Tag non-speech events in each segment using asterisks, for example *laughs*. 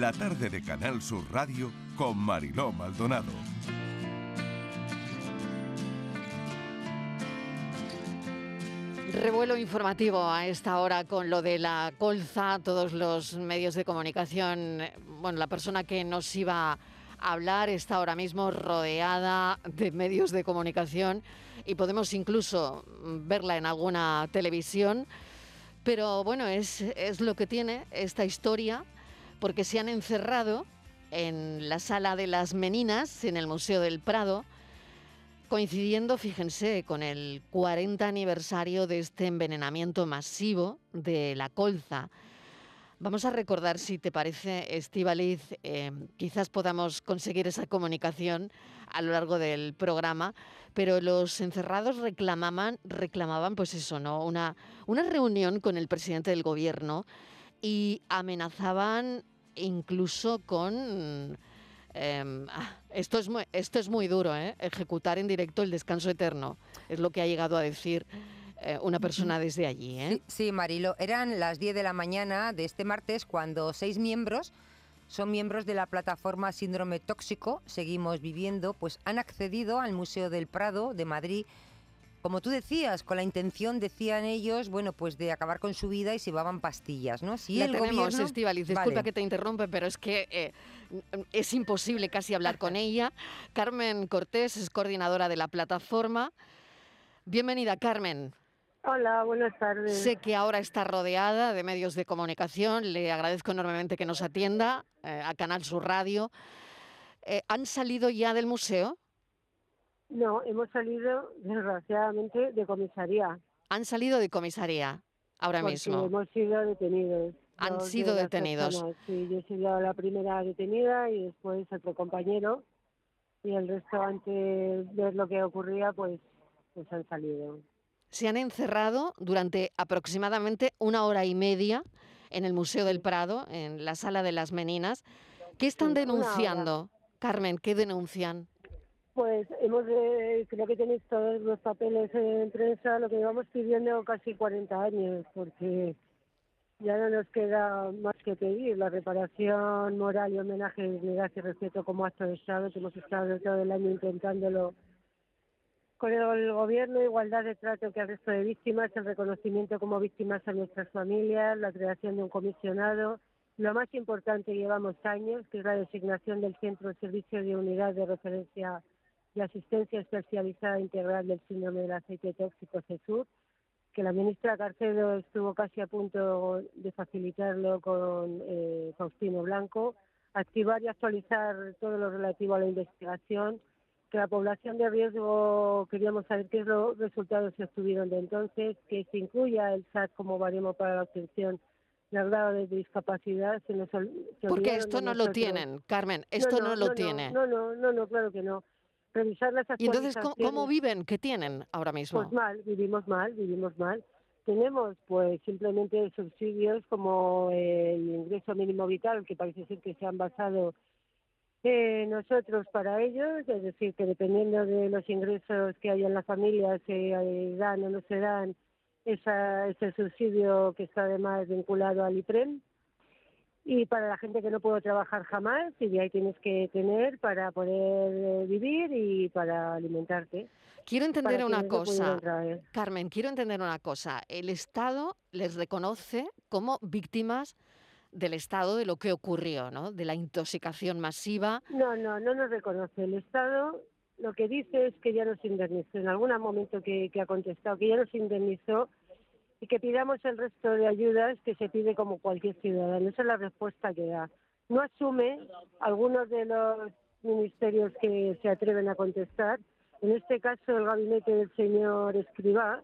la tarde de Canal Sur Radio con Mariló Maldonado. Revuelo informativo a esta hora con lo de la colza, todos los medios de comunicación. Bueno, la persona que nos iba a hablar está ahora mismo rodeada de medios de comunicación y podemos incluso verla en alguna televisión. Pero bueno, es, es lo que tiene esta historia, porque se han encerrado en la sala de las Meninas, en el Museo del Prado, coincidiendo, fíjense, con el 40 aniversario de este envenenamiento masivo de la colza. Vamos a recordar, si te parece, Estivaliz, eh, quizás podamos conseguir esa comunicación a lo largo del programa, pero los encerrados reclamaban, reclamaban pues eso, ¿no? Una, una reunión con el presidente del gobierno y amenazaban incluso con Em, ah, esto, es muy, esto es muy duro, ¿eh? ejecutar en directo el descanso eterno. Es lo que ha llegado a decir eh, una persona desde allí. ¿eh? Sí, Marilo, eran las 10 de la mañana de este martes cuando seis miembros son miembros de la plataforma Síndrome Tóxico, Seguimos Viviendo, pues han accedido al Museo del Prado de Madrid como tú decías, con la intención, decían ellos, bueno, pues de acabar con su vida y se llevaban pastillas, ¿no? Si el tenemos, Estivaliz, disculpa que te interrumpe, pero es que eh, es imposible casi hablar con *laughs* ella. Carmen Cortés es coordinadora de la plataforma. Bienvenida, Carmen. Hola, buenas tardes. Sé que ahora está rodeada de medios de comunicación. Le agradezco enormemente que nos atienda eh, a Canal Sur Radio. Eh, ¿Han salido ya del museo? No, hemos salido, desgraciadamente, de comisaría. Han salido de comisaría ahora porque mismo. Hemos sido detenidos. Han sido detenidos. Sí, yo he sido la primera detenida y después otro compañero. Y el resto, antes de ver lo que ocurría, pues, pues han salido. Se han encerrado durante aproximadamente una hora y media en el Museo del Prado, en la Sala de las Meninas. ¿Qué están denunciando, Carmen? ¿Qué denuncian? Pues hemos, eh, creo que tenéis todos los papeles en prensa, lo que llevamos pidiendo casi 40 años, porque ya no nos queda más que pedir la reparación moral y homenaje, dignidad y respeto como acto de Estado, que hemos estado todo el año intentándolo con el gobierno, igualdad de trato que al resto de víctimas, el reconocimiento como víctimas a nuestras familias, la creación de un comisionado, lo más importante llevamos años, que es la designación del Centro de Servicio de Unidad de Referencia de asistencia especializada integral del síndrome del aceite tóxico CESUR, que la ministra Carcedo estuvo casi a punto de facilitarlo con eh, Faustino Blanco, activar y actualizar todo lo relativo a la investigación, que la población de riesgo queríamos saber qué los resultados se obtuvieron de entonces, que se incluya el SAT como baremo para la obtención del grado de discapacidad. Se nos, Porque esto no lo tienen, Carmen, esto no, lo tiene. No, no, no, no, claro que no revisar las ¿Y entonces ¿cómo, viven? ¿Qué tienen ahora mismo? Pues mal, vivimos mal, vivimos mal. Tenemos pues simplemente subsidios como el ingreso mínimo vital, que parece ser que se han basado en nosotros para ellos, es decir, que dependiendo de los ingresos que hay en la familia, se eh, dan o no se dan esa, ese subsidio que está además vinculado al IPREM y para la gente que no puede trabajar jamás y de ahí tienes que tener para poder eh, vivir y para alimentarte. Quiero entender una cosa, Carmen, quiero entender una cosa. El Estado les reconoce como víctimas del Estado de lo que ocurrió, ¿no? De la intoxicación masiva. No, no, no nos reconoce. El Estado lo que dice es que ya nos indemnizó. En algún momento que, que ha contestado que ya nos indemnizó y que pidamos el resto de ayudas que se pide como cualquier ciudadano. Esa es la respuesta que da. No asume algunos de los ministerios que se atreven a contestar, en este caso el gabinete del señor Escribá,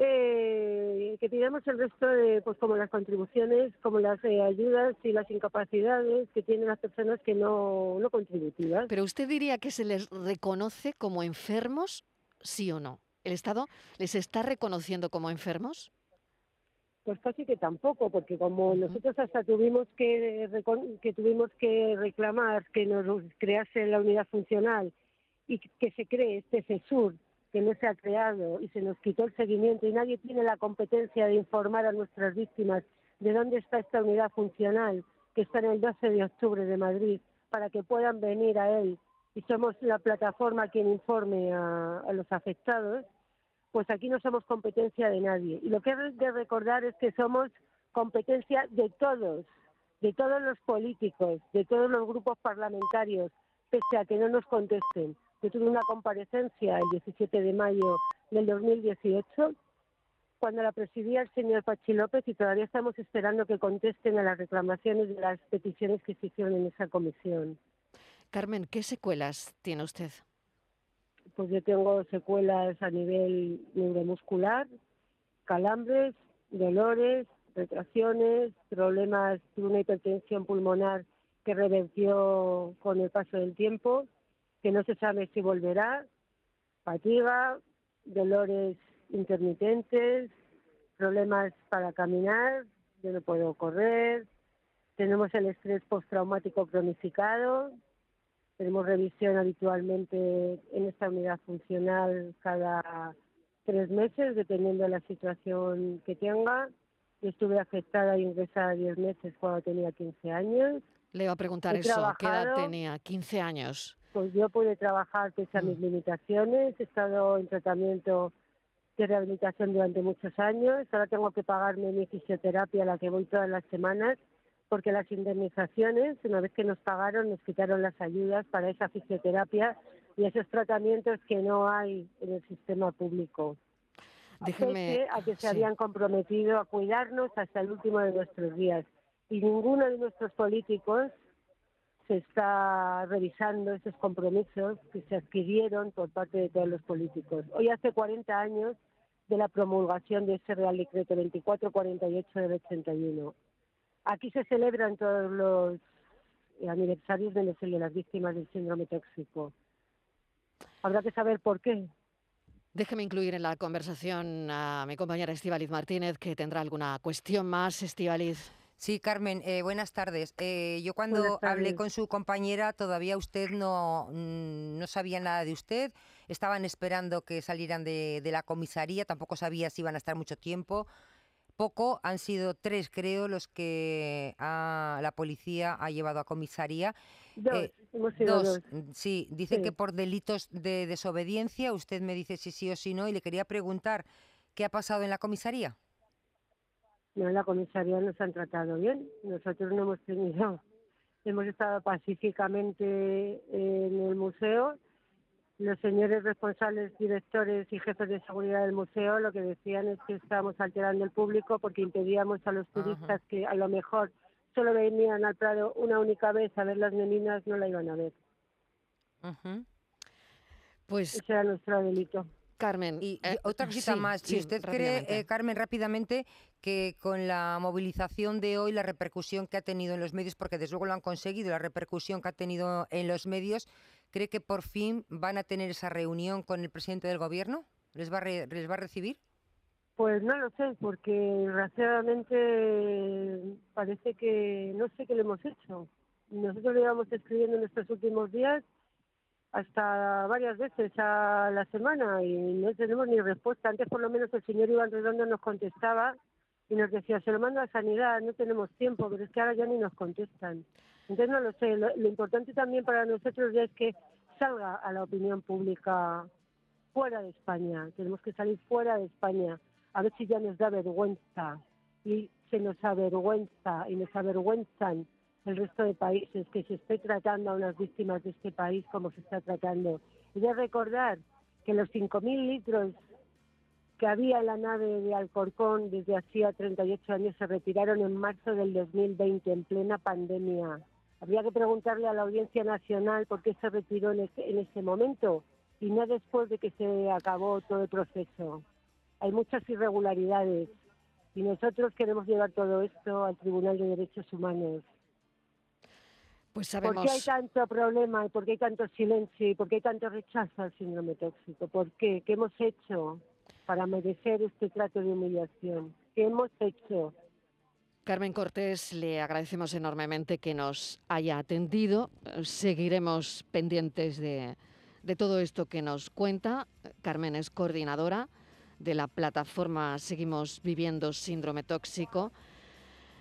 eh, que pidamos el resto de, pues como las contribuciones, como las eh, ayudas y las incapacidades que tienen las personas que no, no contributivas. Pero usted diría que se les reconoce como enfermos, sí o no. ¿El Estado les está reconociendo como enfermos? Pues casi que tampoco, porque como nosotros hasta tuvimos que, que tuvimos que reclamar que nos crease la unidad funcional y que se cree este CESUR, que no se ha creado y se nos quitó el seguimiento y nadie tiene la competencia de informar a nuestras víctimas de dónde está esta unidad funcional que está en el 12 de octubre de Madrid, para que puedan venir a él y somos la plataforma quien informe a, los afectados, pues aquí no somos competencia de nadie. Y lo que hay de recordar es que somos competencia de todos, de todos los políticos, de todos los grupos parlamentarios, pese a que no nos contesten. Yo tuve una comparecencia el 17 de mayo del 2018 cuando la presidía el señor Pachi López y todavía estamos esperando que contesten a las reclamaciones de las peticiones que se hicieron en esa comisión. Carmen, ¿qué secuelas tiene usted? Pues yo tengo secuelas a nivel neuromuscular, calambres, dolores, retracciones, problemas de una hipertensión pulmonar que revertió con el paso del tiempo, que no se sabe si volverá, fatiga, dolores intermitentes, problemas para caminar, yo no puedo correr, tenemos el estrés postraumático cronificado, tenemos revisión habitualmente en esta unidad funcional cada tres meses, dependiendo de la situación que tenga. Yo estuve afectada y ingresada diez meses cuando tenía 15 años. Le iba a preguntar eso, ¿qué edad tenía? 15 años. Pues yo pude trabajar pese a mis mm. limitaciones, he estado en tratamiento de rehabilitación durante muchos años, ahora tengo que pagarme mi fisioterapia a la que voy todas las semanas porque las indemnizaciones, una vez que nos pagaron, nos quitaron las ayudas para esa fisioterapia y esos tratamientos que no hay en el sistema público. Déjeme, a que se habían comprometido a cuidarnos hasta el último de nuestros días. Y ninguno de nuestros políticos se está revisando esos compromisos que se adquirieron por parte de todos los políticos. Hoy hace 40 años de la promulgación de ese Real Decreto 2448 del 81. Aquí se celebran todos los aniversarios de las víctimas del síndrome tóxico. Habrá que saber por qué. Déjeme incluir en la conversación a mi compañera Estivaliz Martínez, que tendrá alguna cuestión más. Estivaliz. Sí, Carmen, eh, buenas tardes. Eh, yo cuando hablé con su compañera todavía usted no, mm, no sabía nada de usted. Estaban esperando que salieran de, de la comisaría, tampoco sabía si iban a estar mucho tiempo poco, han sido tres, creo, los que la policía ha llevado a comisaría. Dos, eh, dos. Mm, sí, dicen que por delitos de desobediencia, usted me dice si sí o si no, y le quería preguntar, ¿qué ha pasado en la comisaría? No, en la comisaría nos han tratado bien. Nosotros no hemos tenido, *laughs* hemos estado pacíficamente en el museo los señores responsables, directores y jefes de seguridad del museo lo que decían es que estábamos alterando el público porque impedíamos a los turistas que a lo mejor solo venían al Prado una única vez a ver las meninas, no la iban a ver. Pues ese era nuestro delito. Carmen. Y, eh, otra cosita más, si usted cree, eh, Carmen, rápidamente, que con la movilización de hoy, la repercusión que ha tenido en los medios, porque desde luego lo han conseguido, la repercusión que ha tenido en los medios, ¿cree que por fin van a tener esa reunión con el presidente del gobierno? ¿Les va a, les va a recibir? Pues no lo sé, porque desgraciadamente parece que no sé qué le hemos hecho. Nosotros le íbamos escribiendo en estos últimos días hasta varias veces a la semana y no tenemos ni respuesta. Antes por lo menos el señor Iván Redondo nos contestaba y nos decía, se lo mando a Sanidad, no tenemos tiempo, pero es que ahora ya ni nos contestan. Entonces no lo sé, lo, importante también para nosotros es que salga a la opinión pública fuera de España, tenemos que salir fuera de España, a ver si ya nos da vergüenza. Y se nos avergüenza y nos avergüenzan el resto de países, que se esté tratando a unas víctimas de este país como se está tratando. Y de recordar que los 5.000 litros que había en la nave de Alcorcón desde hacía 38 años se retiraron en marzo del 2020, en plena pandemia. Habría que preguntarle a la Audiencia Nacional por qué se retiró en ese, en ese momento y no después de que se acabó todo el proceso. Hay muchas irregularidades y nosotros queremos llevar todo esto al Tribunal de Derechos Humanos. Pues sabemos... ¿Por qué hay tanto problema y por qué hay tanto silencio y por qué hay tanto rechazo al síndrome tóxico? ¿Por qué? ¿Qué hemos hecho para merecer este trato de humillación? ¿Qué hemos hecho? Carmen Cortés, le agradecemos enormemente que nos haya atendido. Seguiremos pendientes de, de todo esto que nos cuenta. Carmen es coordinadora de la plataforma Seguimos Viviendo Síndrome Tóxico.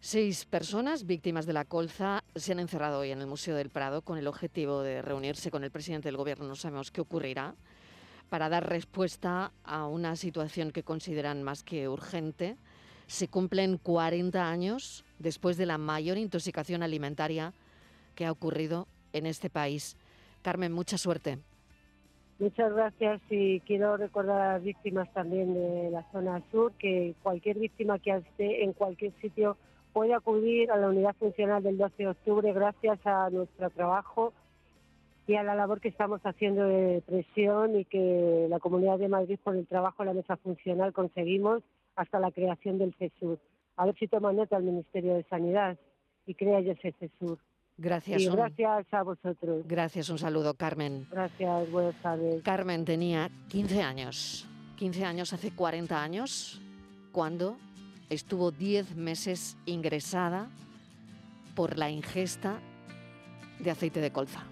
Seis personas víctimas de la colza se han encerrado hoy en el Museo del Prado con el objetivo de reunirse con el presidente del gobierno. No sabemos qué ocurrirá para dar respuesta a una situación que consideran más que urgente. Se cumplen 40 años después de la mayor intoxicación alimentaria que ha ocurrido en este país. Carmen, mucha suerte. Muchas gracias y quiero recordar a las víctimas también de la zona sur que cualquier víctima que esté en cualquier sitio puede acudir a la unidad funcional del 12 de octubre gracias a nuestro trabajo y a la labor que estamos haciendo de presión y que la Comunidad de Madrid por el trabajo en la mesa funcional conseguimos hasta la creación del CESUR. A ver si toma nota el Ministerio de Sanidad y crea ya ese CESUR. Gracias. Y gracias a vosotros. Gracias, un saludo, Carmen. Gracias, buenas tardes. Carmen tenía 15 años. 15 años hace 40 años, cuando estuvo 10 meses ingresada por la ingesta de aceite de colza.